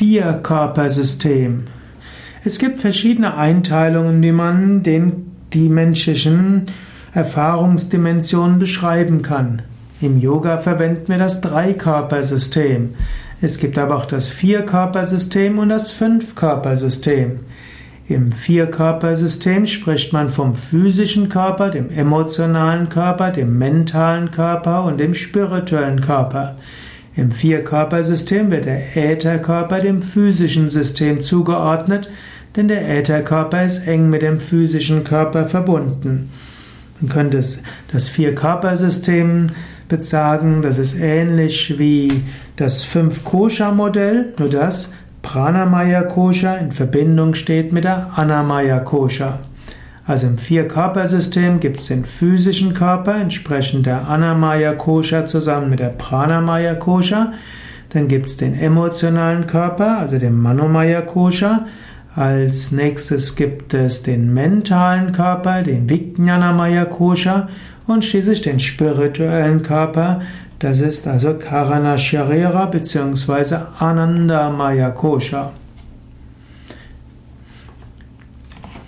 Vier-Körpersystem. Es gibt verschiedene Einteilungen, wie man den, die menschlichen Erfahrungsdimensionen beschreiben kann. Im Yoga verwenden wir das Dreikörpersystem. Es gibt aber auch das Vierkörpersystem und das Fünfkörpersystem. Im Vierkörpersystem spricht man vom physischen Körper, dem emotionalen Körper, dem mentalen Körper und dem spirituellen Körper. Im Vierkörpersystem wird der Ätherkörper dem physischen System zugeordnet, denn der Ätherkörper ist eng mit dem physischen Körper verbunden. Man könnte das Vierkörpersystem sagen, das ist ähnlich wie das Fünf-Kosha-Modell, nur dass Pranamaya Kosha in Verbindung steht mit der Anamaya Kosha. Also im Vier-Körpersystem gibt es den physischen Körper entsprechend der Anamaya Kosha zusammen mit der Pranamaya Kosha. Dann gibt es den emotionalen Körper, also den Manomaya Kosha. Als nächstes gibt es den mentalen Körper, den Vijnanamaya Kosha und schließlich den spirituellen Körper, das ist also Karana Sharira bzw. Anandamaya Kosha.